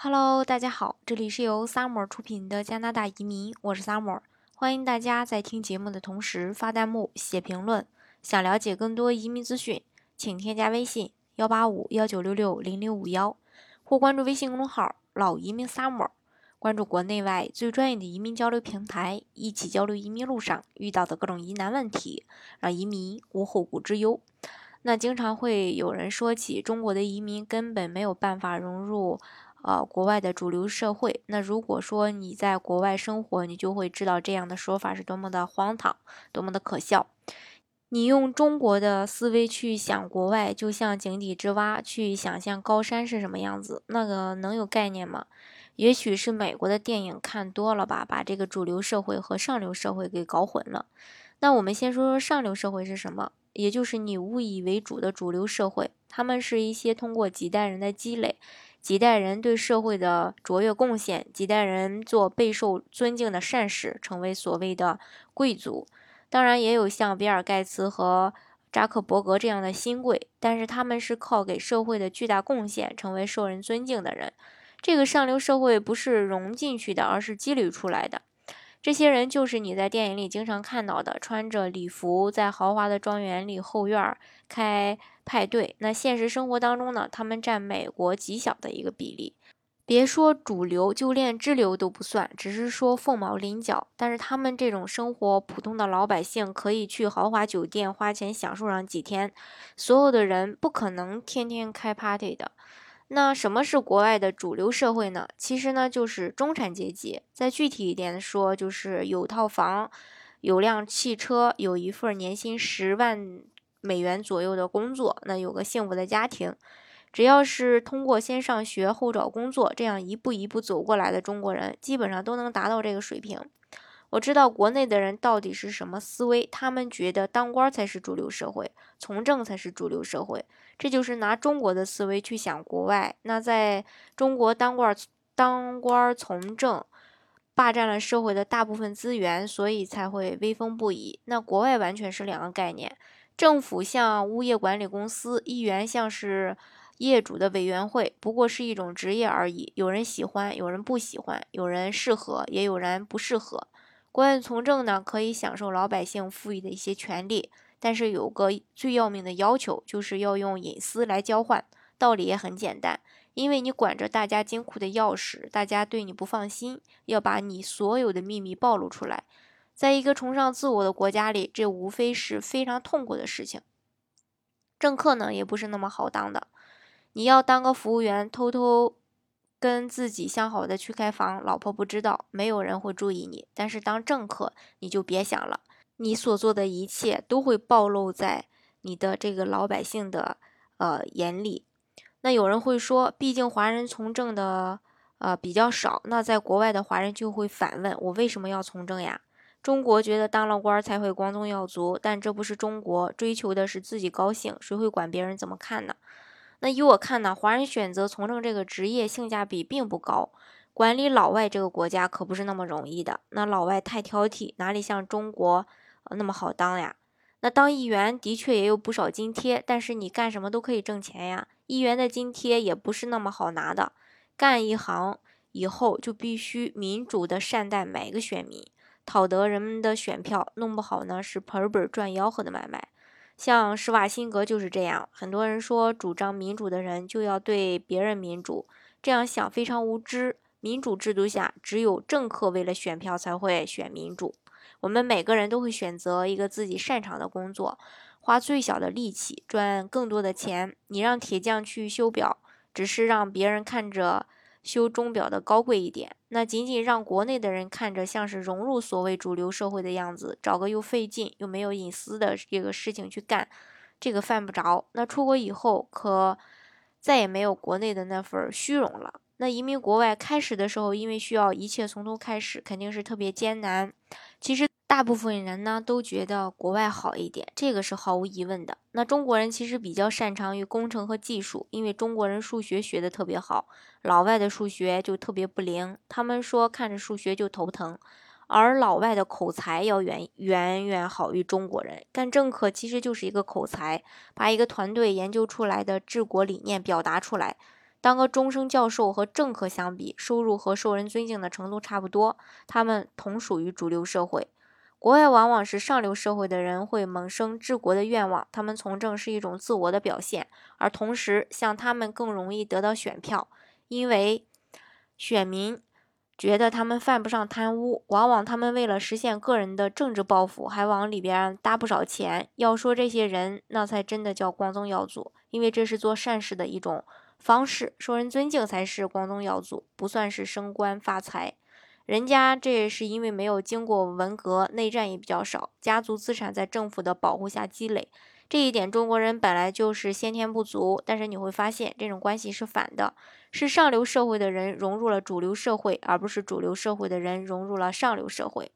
Hello，大家好，这里是由 Summer 出品的加拿大移民，我是 Summer，欢迎大家在听节目的同时发弹幕、写评论。想了解更多移民资讯，请添加微信幺八五幺九六六零零五幺，或关注微信公众号“老移民 Summer”，关注国内外最专业的移民交流平台，一起交流移民路上遇到的各种疑难问题，让移民无后顾之忧。那经常会有人说起中国的移民根本没有办法融入。呃，国外的主流社会。那如果说你在国外生活，你就会知道这样的说法是多么的荒唐，多么的可笑。你用中国的思维去想国外，就像井底之蛙去想象高山是什么样子，那个能有概念吗？也许是美国的电影看多了吧，把这个主流社会和上流社会给搞混了。那我们先说说上流社会是什么，也就是你误以为主的主流社会，他们是一些通过几代人的积累。几代人对社会的卓越贡献，几代人做备受尊敬的善事，成为所谓的贵族。当然，也有像比尔盖茨和扎克伯格这样的新贵，但是他们是靠给社会的巨大贡献，成为受人尊敬的人。这个上流社会不是融进去的，而是积累出来的。这些人就是你在电影里经常看到的，穿着礼服在豪华的庄园里后院开派对。那现实生活当中呢，他们占美国极小的一个比例，别说主流，就连支流都不算，只是说凤毛麟角。但是他们这种生活，普通的老百姓可以去豪华酒店花钱享受上几天，所有的人不可能天天开 party 的。那什么是国外的主流社会呢？其实呢，就是中产阶级。再具体一点说，就是有套房、有辆汽车、有一份年薪十万美元左右的工作，那有个幸福的家庭。只要是通过先上学后找工作，这样一步一步走过来的中国人，基本上都能达到这个水平。我知道国内的人到底是什么思维，他们觉得当官才是主流社会，从政才是主流社会，这就是拿中国的思维去想国外。那在中国当官当官从政，霸占了社会的大部分资源，所以才会威风不已。那国外完全是两个概念，政府像物业管理公司，议员像是业主的委员会，不过是一种职业而已。有人喜欢，有人不喜欢，有人适合，也有人不适合。国外从政呢，可以享受老百姓赋予的一些权利，但是有个最要命的要求，就是要用隐私来交换。道理也很简单，因为你管着大家金库的钥匙，大家对你不放心，要把你所有的秘密暴露出来。在一个崇尚自我的国家里，这无非是非常痛苦的事情。政客呢，也不是那么好当的。你要当个服务员，偷偷。跟自己相好的去开房，老婆不知道，没有人会注意你。但是当政客，你就别想了，你所做的一切都会暴露在你的这个老百姓的呃眼里。那有人会说，毕竟华人从政的呃比较少，那在国外的华人就会反问我为什么要从政呀？中国觉得当了官才会光宗耀祖，但这不是中国，追求的是自己高兴，谁会管别人怎么看呢？那依我看呢，华人选择从政这个职业性价比并不高，管理老外这个国家可不是那么容易的。那老外太挑剔，哪里像中国那么好当呀？那当议员的确也有不少津贴，但是你干什么都可以挣钱呀。议员的津贴也不是那么好拿的，干一行以后就必须民主的善待每个选民，讨得人们的选票，弄不好呢是盆本赚吆喝的买卖。像施瓦辛格就是这样。很多人说，主张民主的人就要对别人民主，这样想非常无知。民主制度下，只有政客为了选票才会选民主。我们每个人都会选择一个自己擅长的工作，花最小的力气赚更多的钱。你让铁匠去修表，只是让别人看着。修钟表的高贵一点，那仅仅让国内的人看着像是融入所谓主流社会的样子，找个又费劲又没有隐私的这个事情去干，这个犯不着。那出国以后，可再也没有国内的那份虚荣了。那移民国外开始的时候，因为需要一切从头开始，肯定是特别艰难。其实。大部分人呢都觉得国外好一点，这个是毫无疑问的。那中国人其实比较擅长于工程和技术，因为中国人数学学的特别好，老外的数学就特别不灵。他们说看着数学就头疼，而老外的口才要远远远好于中国人。干政客其实就是一个口才，把一个团队研究出来的治国理念表达出来。当个终生教授和政客相比，收入和受人尊敬的程度差不多，他们同属于主流社会。国外往往是上流社会的人会萌生治国的愿望，他们从政是一种自我的表现，而同时像他们更容易得到选票，因为选民觉得他们犯不上贪污。往往他们为了实现个人的政治抱负，还往里边搭不少钱。要说这些人，那才真的叫光宗耀祖，因为这是做善事的一种方式，受人尊敬才是光宗耀祖，不算是升官发财。人家这也是因为没有经过文革，内战也比较少，家族资产在政府的保护下积累，这一点中国人本来就是先天不足。但是你会发现，这种关系是反的，是上流社会的人融入了主流社会，而不是主流社会的人融入了上流社会。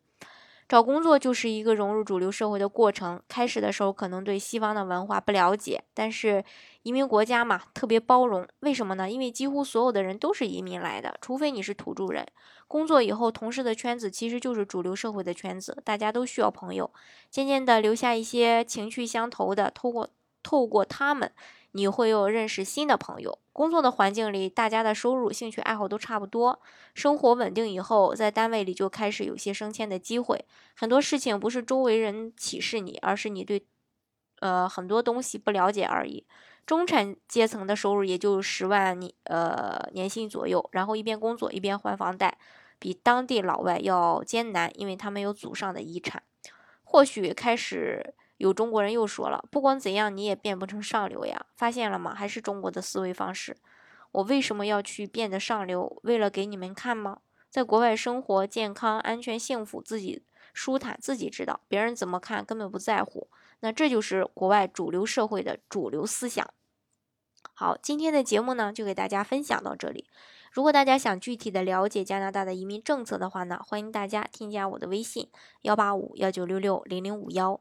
找工作就是一个融入主流社会的过程。开始的时候可能对西方的文化不了解，但是移民国家嘛，特别包容。为什么呢？因为几乎所有的人都是移民来的，除非你是土著人。工作以后，同事的圈子其实就是主流社会的圈子，大家都需要朋友。渐渐的留下一些情趣相投的，透过透过他们，你会有认识新的朋友。工作的环境里，大家的收入、兴趣爱好都差不多。生活稳定以后，在单位里就开始有些升迁的机会。很多事情不是周围人歧视你，而是你对，呃，很多东西不了解而已。中产阶层的收入也就十万你，呃，年薪左右，然后一边工作一边还房贷，比当地老外要艰难，因为他们有祖上的遗产。或许开始。有中国人又说了，不管怎样，你也变不成上流呀！发现了吗？还是中国的思维方式。我为什么要去变得上流？为了给你们看吗？在国外生活，健康、安全、幸福，自己舒坦，自己知道，别人怎么看根本不在乎。那这就是国外主流社会的主流思想。好，今天的节目呢，就给大家分享到这里。如果大家想具体的了解加拿大的移民政策的话呢，欢迎大家添加我的微信幺八五幺九六六零零五幺。